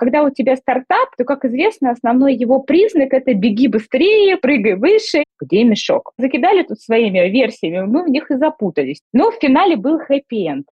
Когда у тебя стартап, то, как известно, основной его признак – это беги быстрее, прыгай выше, где мешок. Закидали тут своими версиями, мы в них и запутались. Но в финале был хэппи-энд.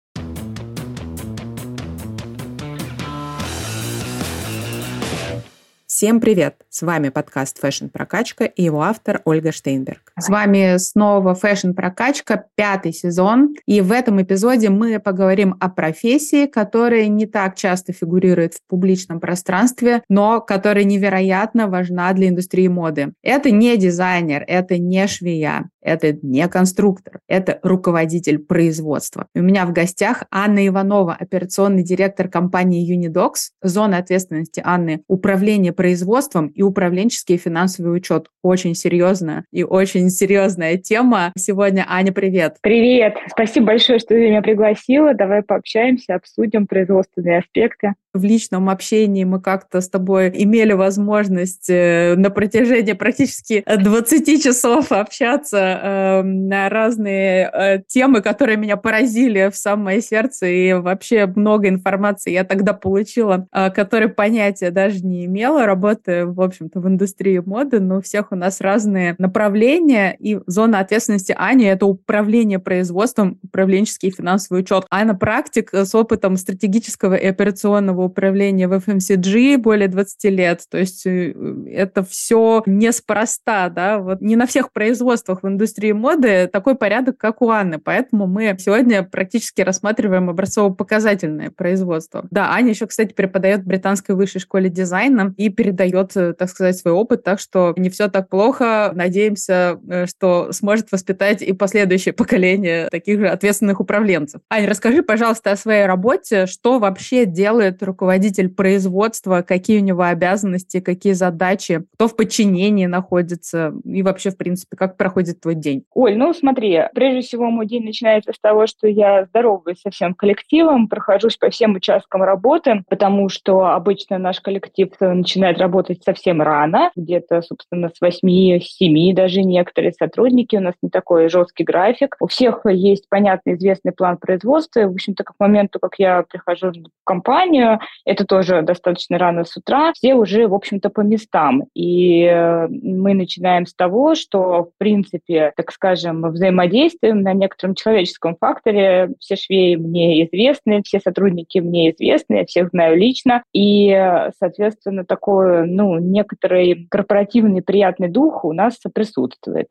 Всем привет! С вами подкаст Fashion Прокачка и его автор Ольга Штейнберг. С вами снова Fashion Прокачка, пятый сезон. И в этом эпизоде мы поговорим о профессии, которая не так часто фигурирует в публичном пространстве, но которая невероятно важна для индустрии моды. Это не дизайнер, это не швея, это не конструктор, это руководитель производства. У меня в гостях Анна Иванова, операционный директор компании Unidocs, зона ответственности Анны – управление производством и управленческий и финансовый учет. Очень серьезная и очень серьезная тема. Сегодня, Аня, привет. Привет. Спасибо большое, что ты меня пригласила. Давай пообщаемся, обсудим производственные аспекты в личном общении мы как-то с тобой имели возможность э, на протяжении практически 20 часов общаться э, на разные э, темы, которые меня поразили в самое сердце, и вообще много информации я тогда получила, э, которой понятия даже не имела, работая, в общем-то, в индустрии моды, но у всех у нас разные направления, и зона ответственности Ани — это управление производством, управленческий и финансовый учет. Аня практик с опытом стратегического и операционного управления в FMCG более 20 лет. То есть э, это все неспроста, да, вот не на всех производствах в индустрии моды такой порядок, как у Анны. Поэтому мы сегодня практически рассматриваем образцово-показательное производство. Да, Аня еще, кстати, преподает в Британской высшей школе дизайна и передает, э, так сказать, свой опыт, так что не все так плохо. Надеемся, э, что сможет воспитать и последующее поколение таких же ответственных управленцев. Аня, расскажи, пожалуйста, о своей работе, что вообще делает руководитель производства, какие у него обязанности, какие задачи, кто в подчинении находится и вообще, в принципе, как проходит твой день? Оль, ну смотри, прежде всего мой день начинается с того, что я здороваюсь со всем коллективом, прохожусь по всем участкам работы, потому что обычно наш коллектив начинает работать совсем рано, где-то, собственно, с 8-7 даже некоторые сотрудники, у нас не такой жесткий график. У всех есть понятный, известный план производства. В общем-то, к моменту, как я прихожу в компанию, это тоже достаточно рано с утра, все уже, в общем-то, по местам. И э, мы начинаем с того, что, в принципе, так скажем, взаимодействуем на некотором человеческом факторе. Все швеи мне известны, все сотрудники мне известны, я всех знаю лично. И, соответственно, такой, ну, некоторый корпоративный приятный дух у нас присутствует.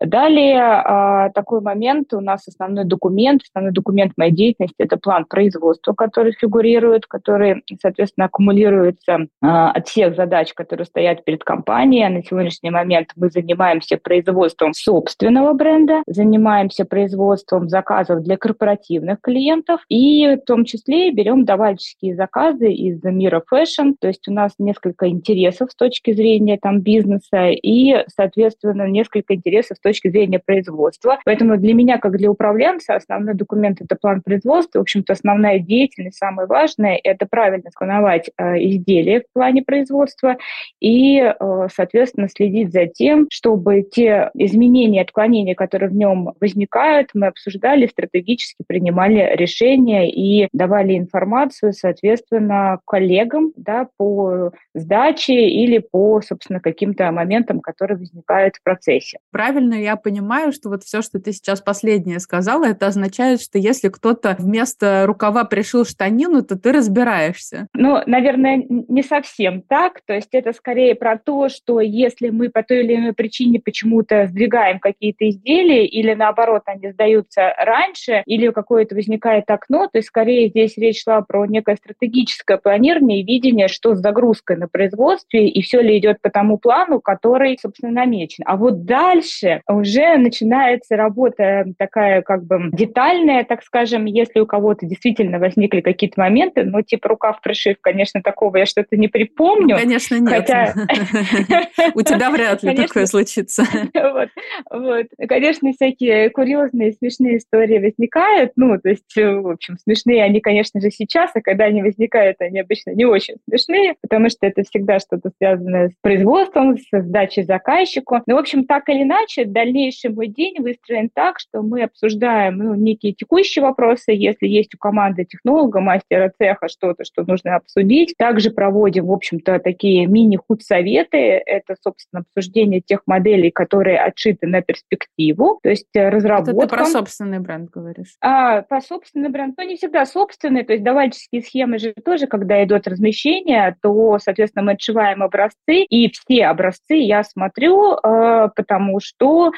Далее а, такой момент, у нас основной документ, основной документ моей деятельности – это план производства, который фигурирует, который который, соответственно, аккумулируется а, от всех задач, которые стоят перед компанией. На сегодняшний момент мы занимаемся производством собственного бренда, занимаемся производством заказов для корпоративных клиентов и в том числе берем давальческие заказы из мира fashion. То есть у нас несколько интересов с точки зрения там, бизнеса и, соответственно, несколько интересов с точки зрения производства. Поэтому для меня, как для управленца, основной документ – это план производства. В общем-то, основная деятельность, самое важное – это правильно спланировать э, изделия в плане производства и, э, соответственно, следить за тем, чтобы те изменения, отклонения, которые в нем возникают, мы обсуждали, стратегически принимали решения и давали информацию, соответственно, коллегам да, по сдаче или по, собственно, каким-то моментам, которые возникают в процессе. Правильно я понимаю, что вот все, что ты сейчас последнее сказала, это означает, что если кто-то вместо рукава пришил штанину, то ты разбираешься разбираешься? Ну, наверное, не совсем так. То есть это скорее про то, что если мы по той или иной причине почему-то сдвигаем какие-то изделия или наоборот они сдаются раньше или какое-то возникает окно, то есть скорее здесь речь шла про некое стратегическое планирование и видение, что с загрузкой на производстве и все ли идет по тому плану, который, собственно, намечен. А вот дальше уже начинается работа такая как бы детальная, так скажем, если у кого-то действительно возникли какие-то моменты, ну, типа рукав пришив, конечно, такого я что-то не припомню. Ну, конечно, нет. Хотя... У тебя вряд ли такое случится. Конечно, всякие курьезные, смешные истории возникают. Ну, то есть, в общем, смешные они, конечно же, сейчас, а когда они возникают, они обычно не очень смешные, потому что это всегда что-то связанное с производством, с сдачей заказчику. Ну, в общем, так или иначе, дальнейший мой день выстроен так, что мы обсуждаем ну, некие текущие вопросы, если есть у команды технолога, мастера цеха что-то, что нужно обсудить. Также проводим, в общем-то, такие мини-худсоветы. Это, собственно, обсуждение тех моделей, которые отшиты на перспективу, то есть разработка. Это ты про собственный бренд говоришь? А, по собственный бренд, но не всегда собственный, то есть давальческие схемы же тоже, когда идет размещение, то, соответственно, мы отшиваем образцы, и все образцы я смотрю, э, потому что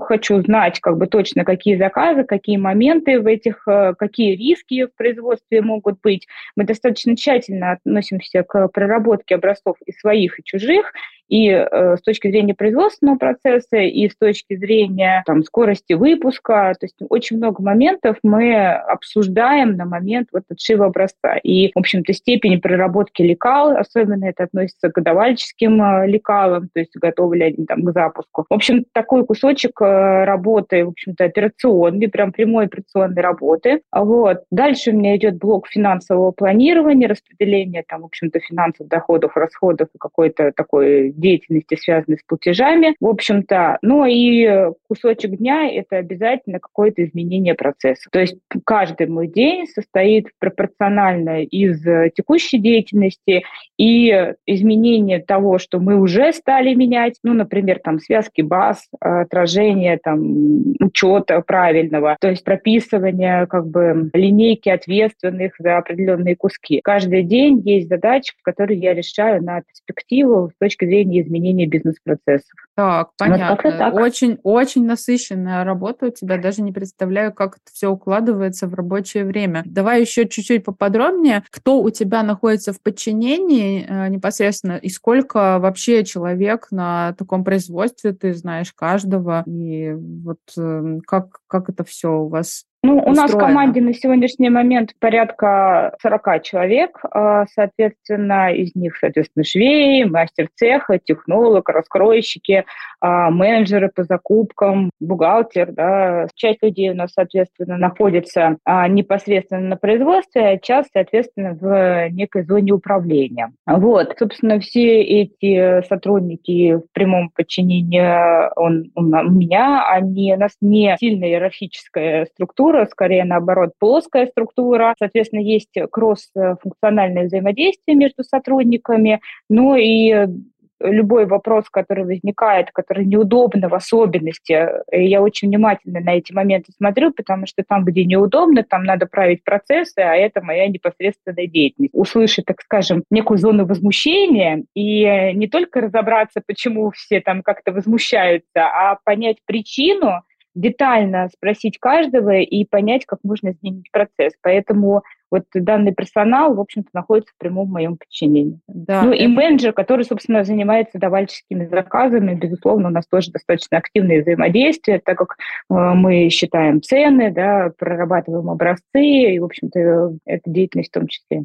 хочу знать как бы точно, какие заказы, какие моменты в этих, э, какие риски в производстве могут быть. Мы достаточно тщательно относимся к проработке образцов и своих, и чужих, и э, с точки зрения производственного процесса, и с точки зрения там, скорости выпуска. То есть очень много моментов мы обсуждаем на момент вот отшива образца. И, в общем-то, степень проработки лекал, особенно это относится к давальческим э, лекалам, то есть готовы ли они там к запуску. В общем, такой кусочек э, работы, в общем-то, операционный, прям прямой операционной работы. Вот. Дальше у меня идет блок финансового планирования, распределения там, в общем-то, финансов, доходов, расходов и какой-то такой деятельности, связанной с платежами, в общем-то. Ну и кусочек дня – это обязательно какое-то изменение процесса. То есть каждый мой день состоит пропорционально из текущей деятельности и изменения того, что мы уже стали менять, ну, например, там связки баз, отражение там учета правильного, то есть прописывание как бы линейки ответственных за определенные куски. Каждый день есть задачи, которые я решаю на перспективу с точки зрения внедрение изменения бизнес-процессов. Так, понятно. Вот так. Очень, очень насыщенная работа у тебя. Даже не представляю, как это все укладывается в рабочее время. Давай еще чуть-чуть поподробнее. Кто у тебя находится в подчинении э, непосредственно и сколько вообще человек на таком производстве? Ты знаешь каждого. И вот э, как, как это все у вас ну, у нас в команде на сегодняшний момент порядка 40 человек, а, соответственно, из них, соответственно, швеи, мастер цеха, технолог, раскройщики, а, менеджеры по закупкам, бухгалтер, да. Часть людей у нас, соответственно, находится а, непосредственно на производстве, а часть, соответственно, в некой зоне управления. Вот, собственно, все эти сотрудники в прямом подчинении он, у меня, они, у нас не сильно иерархическая структура, структура, скорее наоборот, плоская структура. Соответственно, есть кросс-функциональное взаимодействие между сотрудниками, ну и любой вопрос, который возникает, который неудобно в особенности, я очень внимательно на эти моменты смотрю, потому что там, где неудобно, там надо править процессы, а это моя непосредственная деятельность. Услышать, так скажем, некую зону возмущения и не только разобраться, почему все там как-то возмущаются, а понять причину, детально спросить каждого и понять, как можно изменить процесс. Поэтому вот данный персонал, в общем-то, находится в прямом моем подчинении. Да, ну это... и менеджер, который, собственно, занимается давальческими заказами, безусловно, у нас тоже достаточно активное взаимодействие, так как э, мы считаем цены, да, прорабатываем образцы, и, в общем-то, это деятельность в том числе.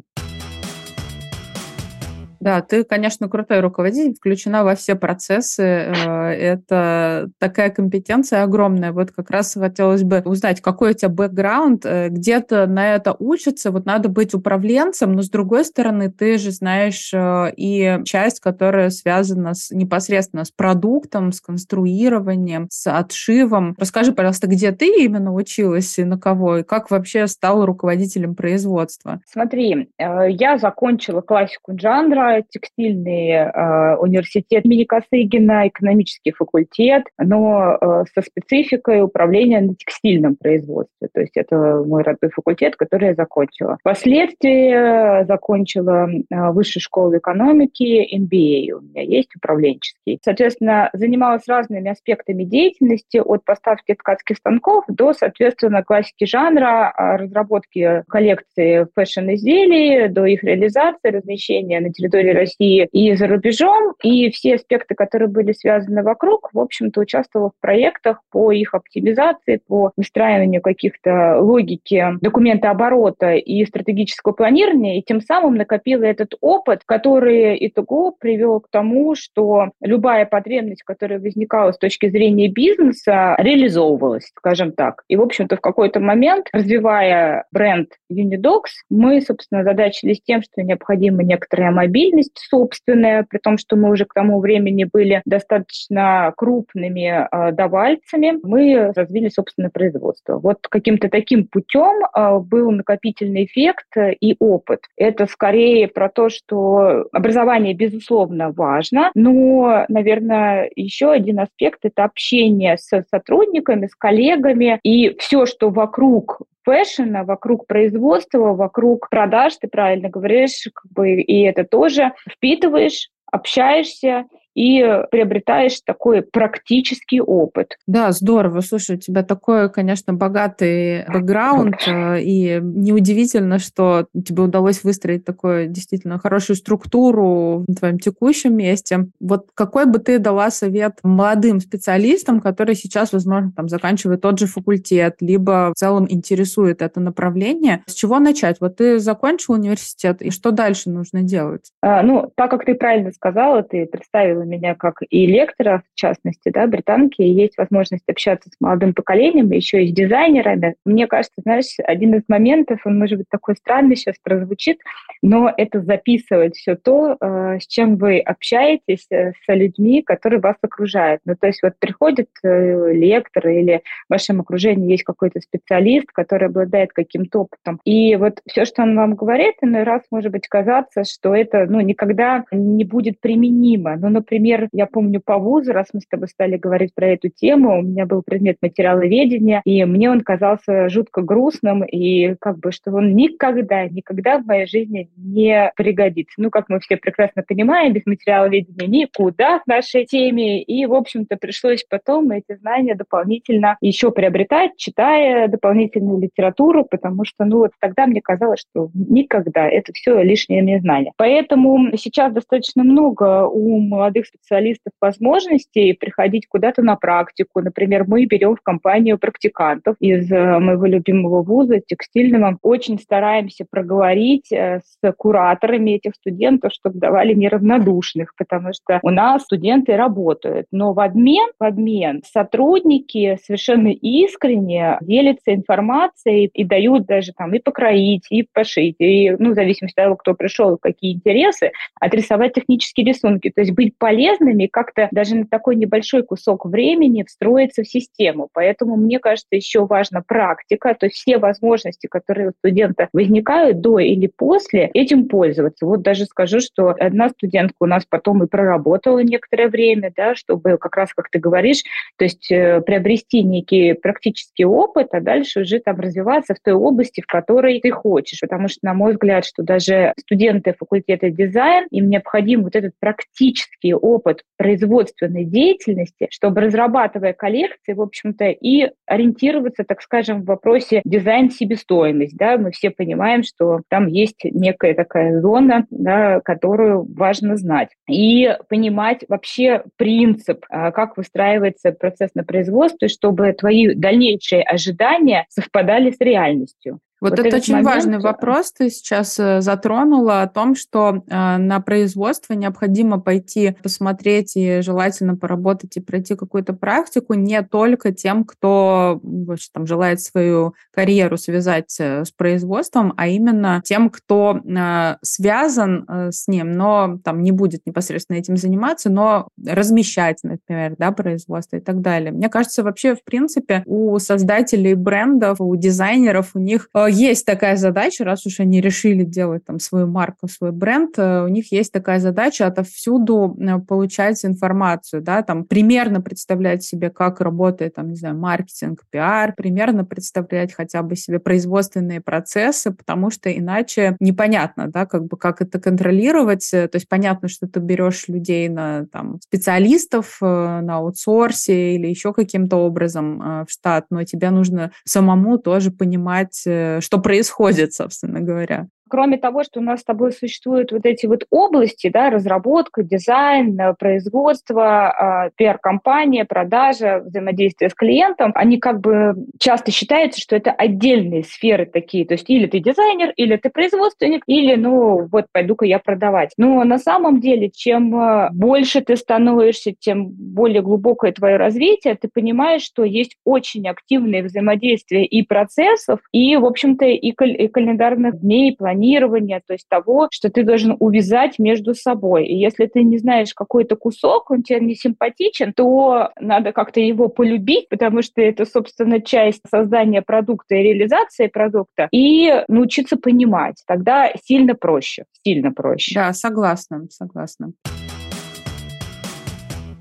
Да, ты, конечно, крутой руководитель, включена во все процессы. Э, это такая компетенция огромная. Вот как раз хотелось бы узнать, какой у тебя бэкграунд, э, где-то на это учатся. Вот надо быть управленцем, но с другой стороны, ты же знаешь э, и часть, которая связана с, непосредственно с продуктом, с конструированием, с отшивом. Расскажи, пожалуйста, где ты именно училась и на кого, и как вообще стала руководителем производства? Смотри, я закончила классику джандра, текстильный э, университет имени Косыгина, экономический факультет, но э, со спецификой управления на текстильном производстве. То есть это мой родной факультет, который я закончила. Впоследствии закончила э, высшую школу экономики, MBA у меня есть управленческий. Соответственно, занималась разными аспектами деятельности, от поставки ткацких станков до, соответственно, классики жанра, разработки коллекции фэшн-изделий, до их реализации, размещения на территории территории России и за рубежом, и все аспекты, которые были связаны вокруг, в общем-то, участвовала в проектах по их оптимизации, по выстраиванию каких-то логики документа оборота и стратегического планирования, и тем самым накопила этот опыт, который итого привел к тому, что любая потребность, которая возникала с точки зрения бизнеса, реализовывалась, скажем так. И, в общем-то, в какой-то момент, развивая бренд Unidocs, мы, собственно, задачились тем, что необходима некоторая мобильность, деятельность собственная, при том, что мы уже к тому времени были достаточно крупными э, давальцами, мы развили собственное производство. Вот каким-то таким путем э, был накопительный эффект и опыт. Это скорее про то, что образование, безусловно, важно, но, наверное, еще один аспект – это общение с сотрудниками, с коллегами, и все, что вокруг фэшена, вокруг производства, вокруг продаж, ты правильно говоришь, как бы, и это тоже. Впитываешь, общаешься, и приобретаешь такой практический опыт. Да, здорово. Слушай, у тебя такой, конечно, богатый бэкграунд, э, и неудивительно, что тебе удалось выстроить такую действительно хорошую структуру в твоем текущем месте. Вот какой бы ты дала совет молодым специалистам, которые сейчас, возможно, там заканчивают тот же факультет, либо в целом интересует это направление? С чего начать? Вот ты закончил университет, и что дальше нужно делать? А, ну, так как ты правильно сказала, ты представила меня как и лектора, в частности, да, британки, есть возможность общаться с молодым поколением, еще и с дизайнерами. Мне кажется, знаешь, один из моментов, он может быть такой странный сейчас прозвучит, но это записывать все то, э, с чем вы общаетесь э, с людьми, которые вас окружают. Ну, то есть вот приходит э, лектор или в вашем окружении есть какой-то специалист, который обладает каким-то опытом. И вот все, что он вам говорит, иной раз может быть казаться, что это ну, никогда не будет применимо. Ну, например, Например, я помню по вузу, раз мы с тобой стали говорить про эту тему, у меня был предмет материаловедения, и мне он казался жутко грустным, и как бы, что он никогда, никогда в моей жизни не пригодится. Ну, как мы все прекрасно понимаем, без материаловедения никуда в нашей теме, и, в общем-то, пришлось потом эти знания дополнительно еще приобретать, читая дополнительную литературу, потому что, ну, вот тогда мне казалось, что никогда это все лишние знания. Поэтому сейчас достаточно много у молодых специалистов возможности приходить куда-то на практику. Например, мы берем в компанию практикантов из э, моего любимого вуза, текстильного. Очень стараемся проговорить э, с кураторами этих студентов, чтобы давали неравнодушных, потому что у нас студенты работают. Но в обмен, в обмен сотрудники совершенно искренне делятся информацией и дают даже там и покроить, и пошить, и, ну, в зависимости от того, кто пришел, какие интересы, отрисовать технические рисунки. То есть быть полезным полезными, как-то даже на такой небольшой кусок времени встроиться в систему. Поэтому, мне кажется, еще важна практика, то есть все возможности, которые у студента возникают до или после, этим пользоваться. Вот даже скажу, что одна студентка у нас потом и проработала некоторое время, да, чтобы как раз, как ты говоришь, то есть э, приобрести некий практический опыт, а дальше уже там развиваться в той области, в которой ты хочешь. Потому что, на мой взгляд, что даже студенты факультета дизайн, им необходим вот этот практический опыт производственной деятельности, чтобы, разрабатывая коллекции, в общем-то, и ориентироваться, так скажем, в вопросе дизайн-себестоимость. Да? Мы все понимаем, что там есть некая такая зона, да, которую важно знать. И понимать вообще принцип, а, как выстраивается процесс на производстве, чтобы твои дальнейшие ожидания совпадали с реальностью. Вот, вот это очень момент... важный вопрос ты сейчас э, затронула о том, что э, на производство необходимо пойти посмотреть и желательно поработать и пройти какую-то практику не только тем, кто вообще, там, желает свою карьеру связать э, с производством, а именно тем, кто э, связан э, с ним, но там не будет непосредственно этим заниматься, но размещать, например, да, производство и так далее. Мне кажется, вообще, в принципе, у создателей брендов, у дизайнеров, у них э, есть такая задача, раз уж они решили делать там свою марку, свой бренд, э, у них есть такая задача отовсюду э, получать информацию, да, там примерно представлять себе, как работает, там, не знаю, маркетинг, пиар, примерно представлять хотя бы себе производственные процессы, потому что иначе непонятно, да, как бы как это контролировать. То есть понятно, что ты берешь людей на там специалистов э, на аутсорсе или еще каким-то образом в штат, но тебе нужно самому тоже понимать, что происходит, собственно говоря кроме того, что у нас с тобой существуют вот эти вот области, да, разработка, дизайн, э, производство, а, пиар-компания, продажа, взаимодействие с клиентом, они как бы часто считаются, что это отдельные сферы такие. То есть или ты дизайнер, или ты производственник, или, ну, вот пойду-ка я продавать. Но на самом деле, чем э, больше ты становишься, тем более глубокое твое развитие, ты понимаешь, что есть очень активное взаимодействие и процессов, и, в общем-то, и, календарных дней, планирования планирования, то есть того, что ты должен увязать между собой. И если ты не знаешь какой-то кусок, он тебе не симпатичен, то надо как-то его полюбить, потому что это, собственно, часть создания продукта и реализации продукта, и научиться понимать. Тогда сильно проще, сильно проще. Да, согласна, согласна.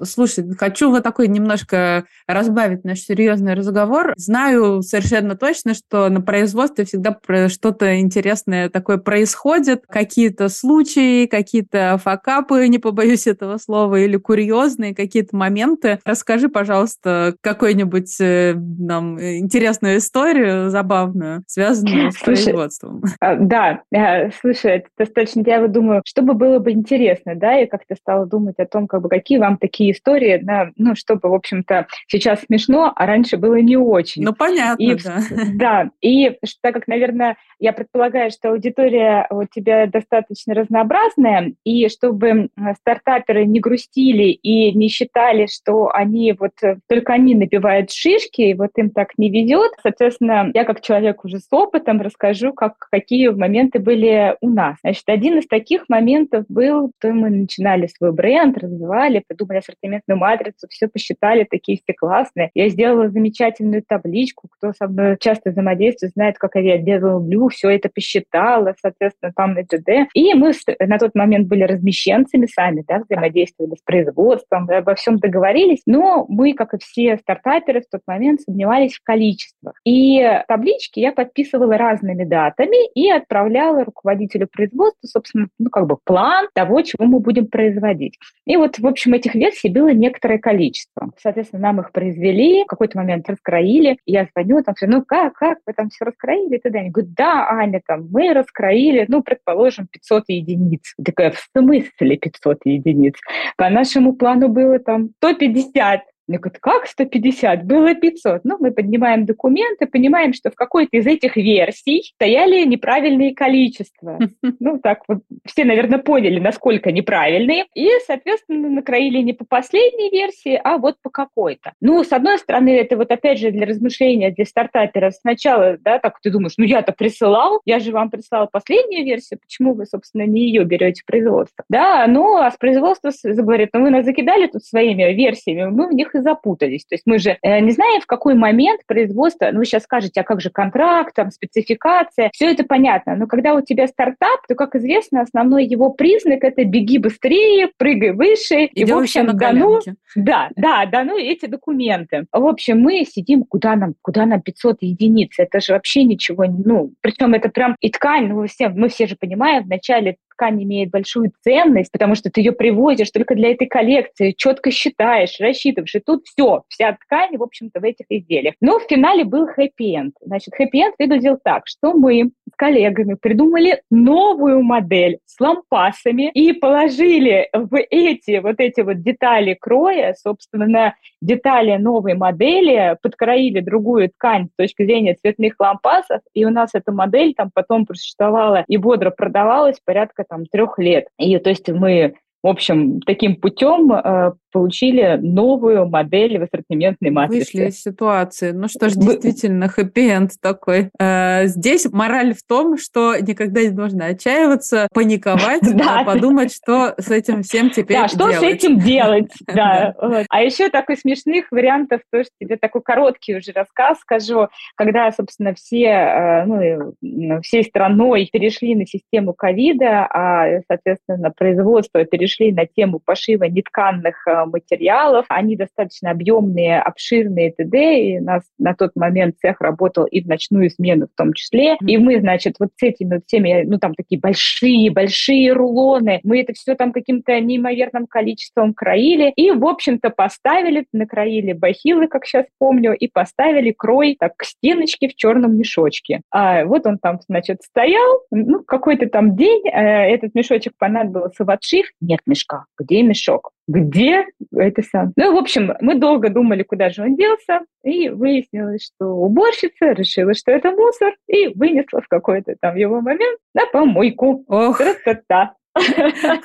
Слушай, хочу вот такой немножко разбавить наш серьезный разговор. Знаю совершенно точно, что на производстве всегда что-то интересное такое происходит, какие-то случаи, какие-то факапы, не побоюсь этого слова, или курьезные какие-то моменты. Расскажи, пожалуйста, какую-нибудь э, нам интересную историю, забавную, связанную с слушай, производством. А, да, э, слушай, это достаточно, я вот думаю, что бы было бы интересно, да, я как-то стала думать о том, как бы, какие вам такие такие истории, да, ну, чтобы, в общем-то, сейчас смешно, а раньше было не очень. Ну, понятно, и, да. Да, и так как, наверное, я предполагаю, что аудитория у тебя достаточно разнообразная, и чтобы стартаперы не грустили и не считали, что они вот только они набивают шишки, и вот им так не везет, соответственно, я как человек уже с опытом расскажу, как, какие моменты были у нас. Значит, один из таких моментов был, то мы начинали свой бренд, развивали, придумали ассортиментную матрицу, все посчитали, такие все классные. Я сделала замечательную табличку, кто со мной часто взаимодействует, знает, как я люблю, все это посчитала, соответственно, там на ТД. И мы на тот момент были размещенцами сами, да, взаимодействовали с производством, обо всем договорились, но мы, как и все стартаперы, в тот момент сомневались в количествах. И таблички я подписывала разными датами и отправляла руководителю производства, собственно, ну, как бы план того, чего мы будем производить. И вот, в общем, этих версий было некоторое количество. Соответственно, нам их произвели, в какой-то момент раскроили. Я звоню, там все, ну как, как, вы там все раскроили? И тогда они говорят, да, Аня, там, мы раскроили, ну, предположим, 500 единиц. Я такая, в смысле 500 единиц? По нашему плану было там 150. Мне говорят, как 150? Было 500. Ну, мы поднимаем документы, понимаем, что в какой-то из этих версий стояли неправильные количества. Ну, так вот, все, наверное, поняли, насколько неправильные. И, соответственно, накроили не по последней версии, а вот по какой-то. Ну, с одной стороны, это вот опять же для размышления, для стартапера сначала, да, так ты думаешь, ну, я-то присылал, я же вам прислал последнюю версию, почему вы, собственно, не ее берете в производство? Да, ну, а с производства заговорит, ну, вы нас закидали тут своими версиями, мы в них и запутались. То есть мы же э, не знаем, в какой момент производство, ну вы сейчас скажете, а как же контракт, там, спецификация, все это понятно. Но когда у тебя стартап, то, как известно, основной его признак – это беги быстрее, прыгай выше. И, и в общем, да ну, да, да, да, ну эти документы. В общем, мы сидим, куда нам, куда нам 500 единиц? Это же вообще ничего, ну, причем это прям и ткань, ну, все, мы все же понимаем, вначале ткань имеет большую ценность, потому что ты ее привозишь только для этой коллекции, четко считаешь, рассчитываешь, и тут все, вся ткань, в общем-то, в этих изделиях. Но в финале был хэппи-энд. Значит, хэппи-энд выглядел так, что мы коллегами придумали новую модель с лампасами и положили в эти вот эти вот детали кроя, собственно, детали новой модели, подкроили другую ткань с точки зрения цветных лампасов, и у нас эта модель там потом просуществовала и бодро продавалась порядка там трех лет. И то есть мы в общем, таким путем э, получили новую модель в ассортиментной матрице. Вышли из ситуации. Ну что ж, действительно, хэппи-энд такой. Э, здесь мораль в том, что никогда не нужно отчаиваться, паниковать, а подумать, что с этим всем теперь Да, что с этим делать, да. А еще такой смешных вариантов, тоже тебе такой короткий уже рассказ скажу, когда, собственно, все, э, ну, всей страной перешли на систему ковида, а, соответственно, производство перешли на тему пошива нетканных э, материалов. Они достаточно объемные, обширные т.д. И у нас на тот момент цех работал и в ночную смену в том числе. И мы, значит, вот с этими вот всеми, ну, там такие большие-большие рулоны, мы это все там каким-то неимоверным количеством краили. И, в общем-то, поставили, накроили бахилы, как сейчас помню, и поставили крой так к стеночке в черном мешочке. А вот он там, значит, стоял, ну, какой-то там день, э, этот мешочек понадобился в отшив. Нет мешка. Где мешок? где это сам. Ну, в общем, мы долго думали, куда же он делся, и выяснилось, что уборщица решила, что это мусор, и вынесла в какой-то там его момент на помойку. Ох. Красота.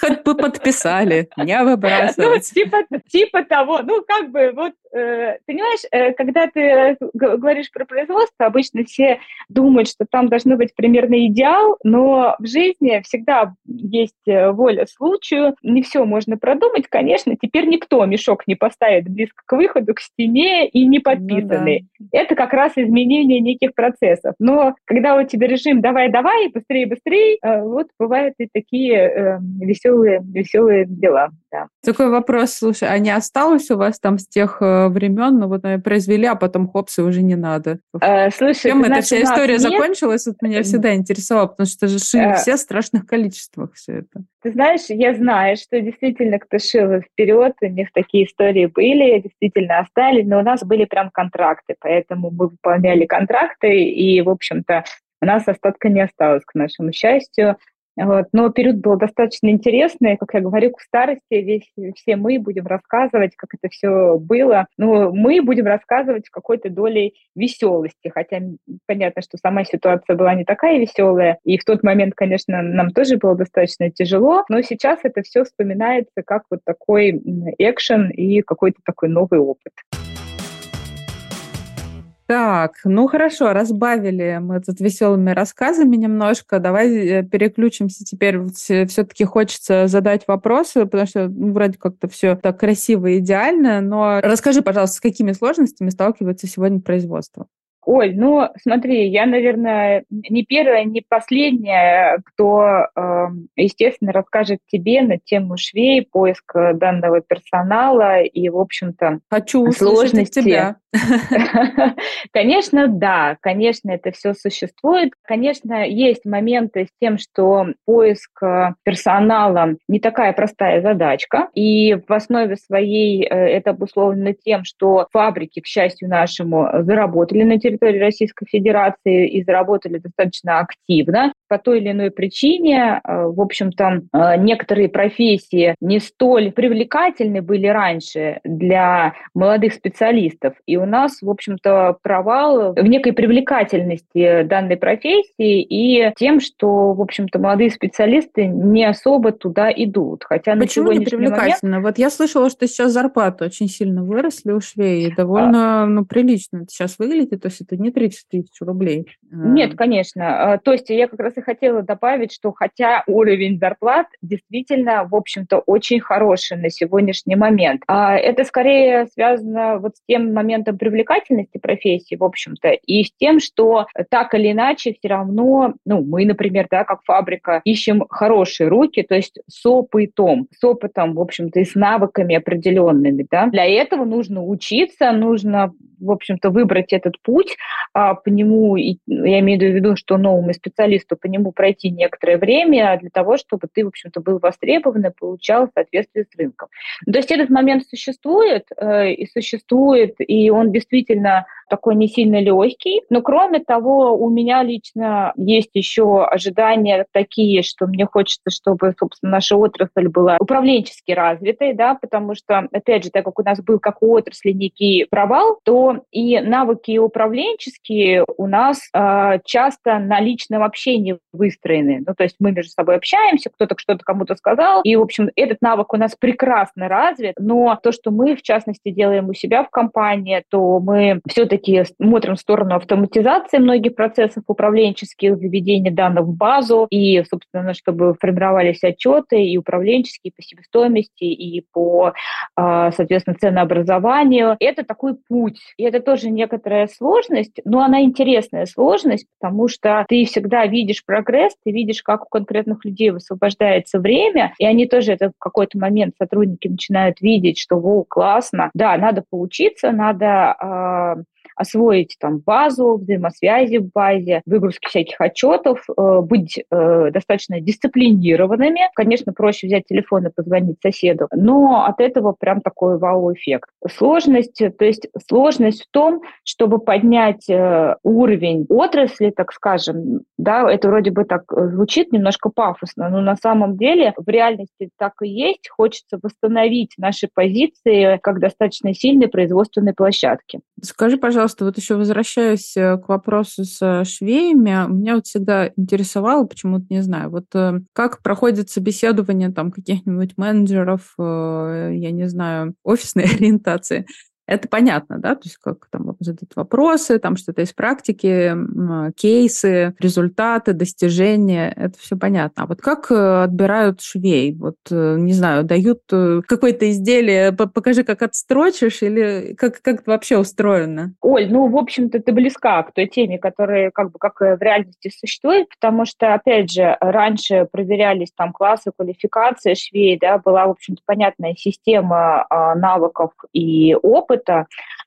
Хоть бы подписали, не выбрасывать. Ну, типа, типа того. Ну, как бы, вот понимаешь, э, когда ты говоришь про производство, обычно все думают, что там должно быть примерно идеал, но в жизни всегда есть воля случаю, не все можно продумать, конечно, теперь никто мешок не поставит близко к выходу, к стене и не подписанный. Ну, да. Это как раз изменение неких процессов. Но когда у тебя режим «давай-давай», быстрее, быстрее, вот бывают и такие веселые, веселые дела. Да. Такой вопрос, слушай, а не осталось у вас там с тех э, времен, ну вот наверное, произвели, а потом хопсы уже не надо? Э, слушай, Чем эта вся история нет? закончилась? Вот меня всегда интересовало, потому что же шили э, все в страшных количествах все это. Ты знаешь, я знаю, что действительно кто шил вперед, у них такие истории были, действительно остались, но у нас были прям контракты, поэтому мы выполняли контракты, и, в общем-то, у нас остатка не осталось, к нашему счастью. Вот. Но период был достаточно интересный. Как я говорю, к старости весь, все мы будем рассказывать, как это все было. Но мы будем рассказывать с какой-то долей веселости. Хотя понятно, что сама ситуация была не такая веселая. И в тот момент, конечно, нам тоже было достаточно тяжело. Но сейчас это все вспоминается как вот такой экшен и какой-то такой новый опыт. Так, ну хорошо, разбавили мы тут веселыми рассказами немножко. Давай э, переключимся теперь. Все-таки хочется задать вопросы, потому что ну, вроде как-то все так красиво и идеально. Но расскажи, пожалуйста, с какими сложностями сталкивается сегодня производство? Оль, ну смотри, я, наверное, не первая, не последняя, кто, эм, естественно, расскажет тебе на тему швей, поиск данного персонала и, в общем-то, Хочу сложности. тебя. Конечно, да, конечно, это все существует. Конечно, есть моменты с тем, что поиск э, персонала не такая простая задачка, и в основе своей э, это обусловлено тем, что фабрики, к счастью нашему, заработали на территории Российской Федерации и заработали достаточно активно. По той или иной причине, э, в общем-то, некоторые профессии не столь привлекательны были раньше для молодых специалистов, и у нас, в общем-то, провал в некой привлекательности данной профессии и тем, что, в общем-то, молодые специалисты не особо туда идут. Хотя Почему не привлекательно? Момент... Вот я слышала, что сейчас зарплаты очень сильно выросли у швей, и довольно а... ну, прилично это сейчас выглядит, то есть это не 30 тысяч рублей. Нет, конечно. А, то есть я как раз и хотела добавить, что хотя уровень зарплат действительно, в общем-то, очень хороший на сегодняшний момент, а это скорее связано вот с тем моментом привлекательности профессии, в общем-то, и с тем, что так или иначе все равно, ну, мы, например, да, как фабрика, ищем хорошие руки, то есть с опытом, с опытом, в общем-то, и с навыками определенными, да. Для этого нужно учиться, нужно в общем-то, выбрать этот путь, а, по нему, я имею в виду, что новому специалисту по нему пройти некоторое время для того, чтобы ты, в общем-то, был востребован и получал соответствие с рынком. То есть этот момент существует, э, и существует, и он действительно такой не сильно легкий. Но кроме того, у меня лично есть еще ожидания такие, что мне хочется, чтобы, собственно, наша отрасль была управленчески развитой, да, потому что, опять же, так как у нас был как у отрасли некий провал, то и навыки управленческие у нас э, часто на личном общении выстроены. Ну, то есть мы между собой общаемся, кто-то что-то кому-то сказал, и, в общем, этот навык у нас прекрасно развит, но то, что мы, в частности, делаем у себя в компании, то мы все-таки смотрим в сторону автоматизации многих процессов управленческих, заведения данных в базу, и, собственно, чтобы формировались отчеты и управленческие по себестоимости, и по, а, соответственно, ценообразованию. Это такой путь. И это тоже некоторая сложность, но она интересная сложность, потому что ты всегда видишь прогресс, ты видишь, как у конкретных людей высвобождается время, и они тоже это в какой-то момент сотрудники начинают видеть, что, во, классно, да, надо поучиться, надо а, освоить там базу, взаимосвязи в базе, выгрузки всяких отчетов, э, быть э, достаточно дисциплинированными. Конечно, проще взять телефон и позвонить соседу, но от этого прям такой вау-эффект. Сложность, то есть сложность в том, чтобы поднять э, уровень отрасли, так скажем, да, это вроде бы так звучит немножко пафосно, но на самом деле в реальности так и есть. Хочется восстановить наши позиции как достаточно сильной производственной площадки. Скажи, пожалуйста, пожалуйста, вот еще возвращаюсь э, к вопросу с швеями. Меня вот всегда интересовало, почему-то не знаю, вот э, как проходит собеседование там каких-нибудь менеджеров, э, я не знаю, офисной ориентации, Это понятно, да? То есть как там задают вопросы, там что-то из практики, кейсы, результаты, достижения, это все понятно. А вот как э, отбирают швей? Вот, э, не знаю, дают э, какое-то изделие, покажи, как отстрочишь, или как, как это вообще устроено? Оль, ну, в общем-то, ты близка к той теме, которая как бы как в реальности существует, потому что, опять же, раньше проверялись там классы квалификации швей, да, была, в общем-то, понятная система а, навыков и опыта,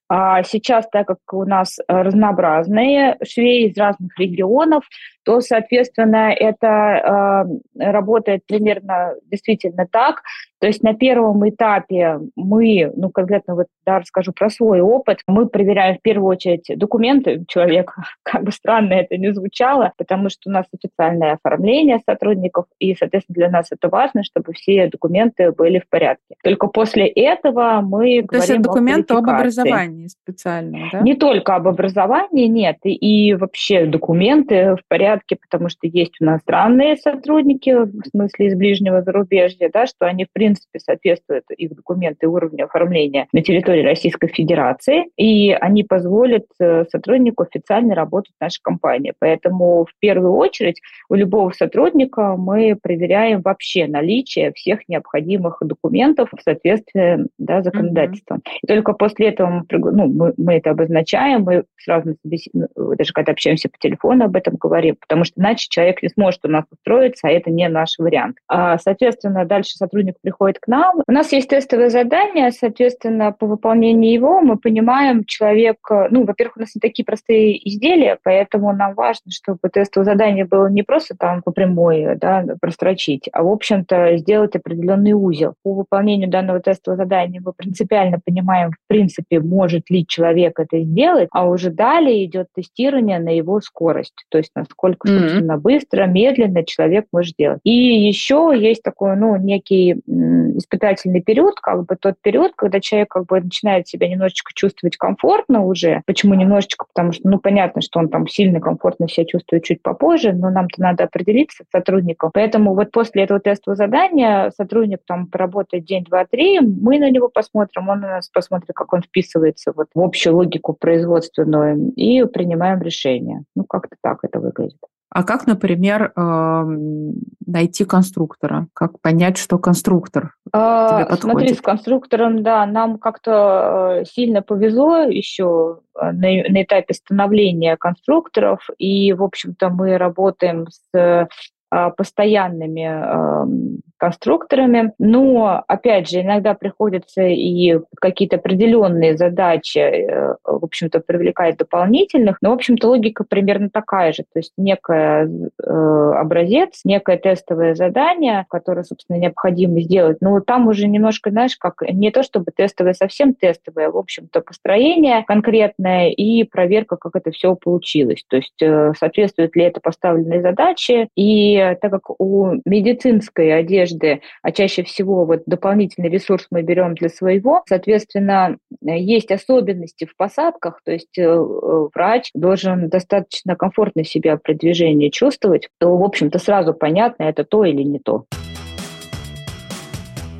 а сейчас, так как у нас разнообразные швеи из разных регионов, то, соответственно, это э, работает примерно действительно так. То есть на первом этапе мы, ну, конкретно вот, да, расскажу про свой опыт, мы проверяем в первую очередь документы человека, как бы странно это ни звучало, потому что у нас официальное оформление сотрудников, и, соответственно, для нас это важно, чтобы все документы были в порядке. Только после этого мы То говорим есть документы об образовании специально, да? Не только об образовании, нет, и, и вообще документы в порядке порядке, потому что есть у нас странные сотрудники, в смысле из ближнего зарубежья, да, что они, в принципе, соответствуют их документы уровню оформления на территории Российской Федерации, и они позволят э, сотруднику официально работать в нашей компании. Поэтому в первую очередь у любого сотрудника мы проверяем вообще наличие всех необходимых документов в соответствии да, законодательством. Mm-hmm. И только после этого мы, ну, мы, мы это обозначаем, мы сразу, ну, даже когда общаемся по телефону, об этом говорим, потому что иначе человек не сможет у нас устроиться, а это не наш вариант. А, соответственно, дальше сотрудник приходит к нам. У нас есть тестовое задание, соответственно, по выполнению его мы понимаем, человек, ну, во-первых, у нас не такие простые изделия, поэтому нам важно, чтобы тестовое задание было не просто там по прямой, да, прострочить, а, в общем-то, сделать определенный узел. По выполнению данного тестового задания мы принципиально понимаем, в принципе, может ли человек это сделать, а уже далее идет тестирование на его скорость, то есть насколько собственно, mm-hmm. быстро, медленно человек может делать. И еще есть такой, ну, некий испытательный период, как бы тот период, когда человек как бы начинает себя немножечко чувствовать комфортно уже. Почему немножечко? Потому что, ну, понятно, что он там сильно комфортно себя чувствует чуть попозже, но нам-то надо определиться с сотрудником. Поэтому вот после этого тестового задания сотрудник там поработает день, два, три, мы на него посмотрим, он на нас посмотрит, как он вписывается вот в общую логику производственную, и принимаем решение. Ну, как-то так это выглядит. А как, например, найти конструктора? Как понять, что конструктор а, тебе подходит? Смотри, с конструктором, да, нам как-то э, сильно повезло еще э, на, на этапе становления конструкторов, и, в общем-то, мы работаем с а, постоянными конструкторами. Но, опять же, иногда приходится и какие-то определенные задачи, э, в общем-то, привлекать дополнительных. Но, в общем-то, логика примерно такая же. То есть некий э, образец, некое тестовое задание, которое, собственно, необходимо сделать. Но там уже немножко, знаешь, как не то чтобы тестовое, совсем тестовое, а, в общем-то, построение конкретное и проверка, как это все получилось. То есть э, соответствует ли это поставленной задаче и так как у медицинской одежды, а чаще всего вот дополнительный ресурс мы берем для своего, соответственно, есть особенности в посадках, то есть э, врач должен достаточно комфортно себя при движении чувствовать, то, в общем-то, сразу понятно, это то или не то.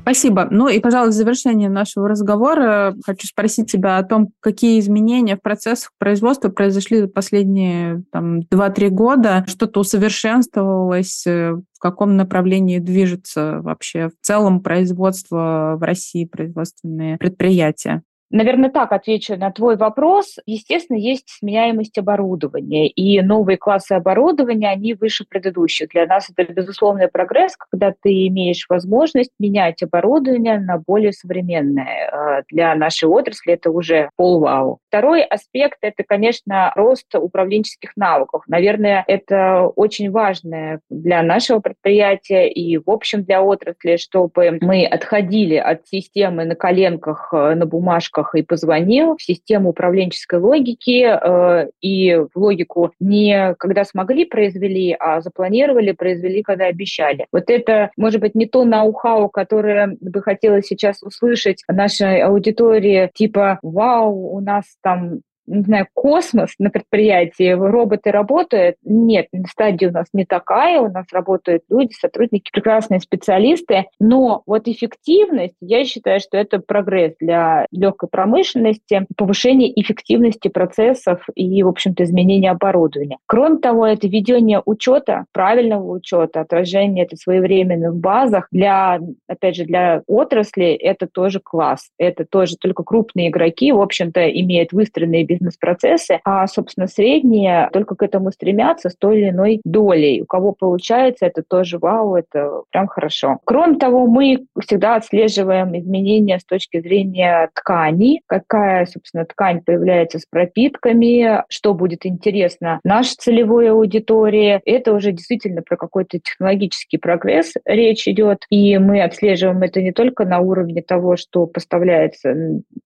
Спасибо. Ну и, пожалуй, в завершение нашего разговора хочу спросить тебя о том, какие изменения в процессах производства произошли за последние там, 2-3 года, что-то усовершенствовалось, э, в каком направлении движется вообще в целом производство в России, производственные предприятия. Наверное, так отвечу на твой вопрос. Естественно, есть сменяемость оборудования, и новые классы оборудования, они выше предыдущих. Для нас это безусловный прогресс, когда ты имеешь возможность менять оборудование на более современное. Э, для нашей отрасли это уже полвау. Второй аспект – это, конечно, рост управленческих навыков. Наверное, это очень важно для нашего предприятия и, в общем, для отрасли, чтобы мы отходили от системы на коленках, э, на бумажках, кнопках и позвонил в систему управленческой логики э, и в логику не когда смогли произвели, а запланировали, произвели, когда обещали. Вот это, может быть, не то ноу-хау, которое бы хотелось сейчас услышать нашей аудитории, типа «Вау, у нас там не знаю, космос на предприятии, роботы работают. Нет, стадия у нас не такая, у нас работают люди, сотрудники, прекрасные специалисты, но вот эффективность, я считаю, что это прогресс для легкой промышленности, повышение эффективности процессов и, в общем-то, изменение оборудования. Кроме того, это ведение учета, правильного учета, отражение это своевременно в базах. Для, опять же, для отрасли это тоже класс. Это тоже только крупные игроки, в общем-то, имеют выстроенные бизнес-процессы, а, собственно, средние только к этому стремятся с той или иной долей. У кого получается, это тоже вау, это прям хорошо. Кроме того, мы всегда отслеживаем изменения с точки зрения ткани, какая, собственно, ткань появляется с пропитками, что будет интересно нашей целевой аудитории. Это уже действительно про какой-то технологический прогресс речь идет, и мы отслеживаем это не только на уровне того, что поставляется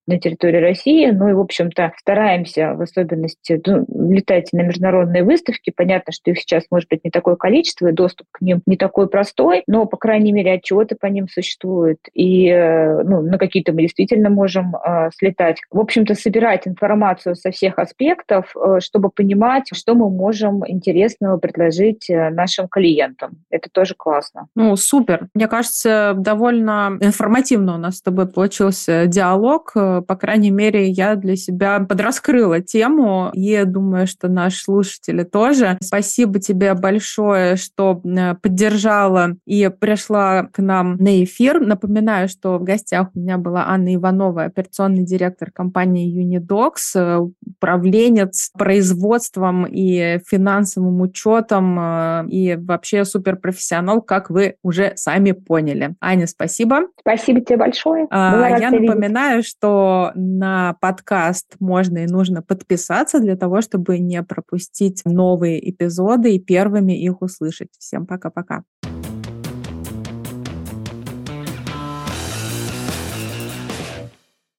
на территории России, но и, в общем-то, стараемся в особенности ну, летать на международные выставки. Понятно, что их сейчас может быть не такое количество, и доступ к ним не такой простой, но, по крайней мере, отчеты по ним существуют. И э, ну, на какие-то мы действительно можем э, слетать. В общем-то, собирать информацию со всех аспектов, э, чтобы понимать, что мы можем интересного предложить э, нашим клиентам. Это тоже классно. Ну, супер. Мне кажется, довольно информативно у нас с тобой получился диалог. Э, по крайней мере, я для себя подраскрыла тему, и думаю, что наши слушатели тоже. Спасибо тебе большое, что э, поддержала и пришла к нам на эфир. Напоминаю, что в гостях у меня была Анна Иванова, операционный директор компании Unidocs, управленец производством и финансовым учетом, э, и вообще суперпрофессионал, как вы уже сами поняли. Аня, спасибо. Спасибо тебе большое. А, я напоминаю, видеть. что на подкаст можно и нужно подписаться для того, чтобы не пропустить новые эпизоды и первыми их услышать. Всем пока-пока.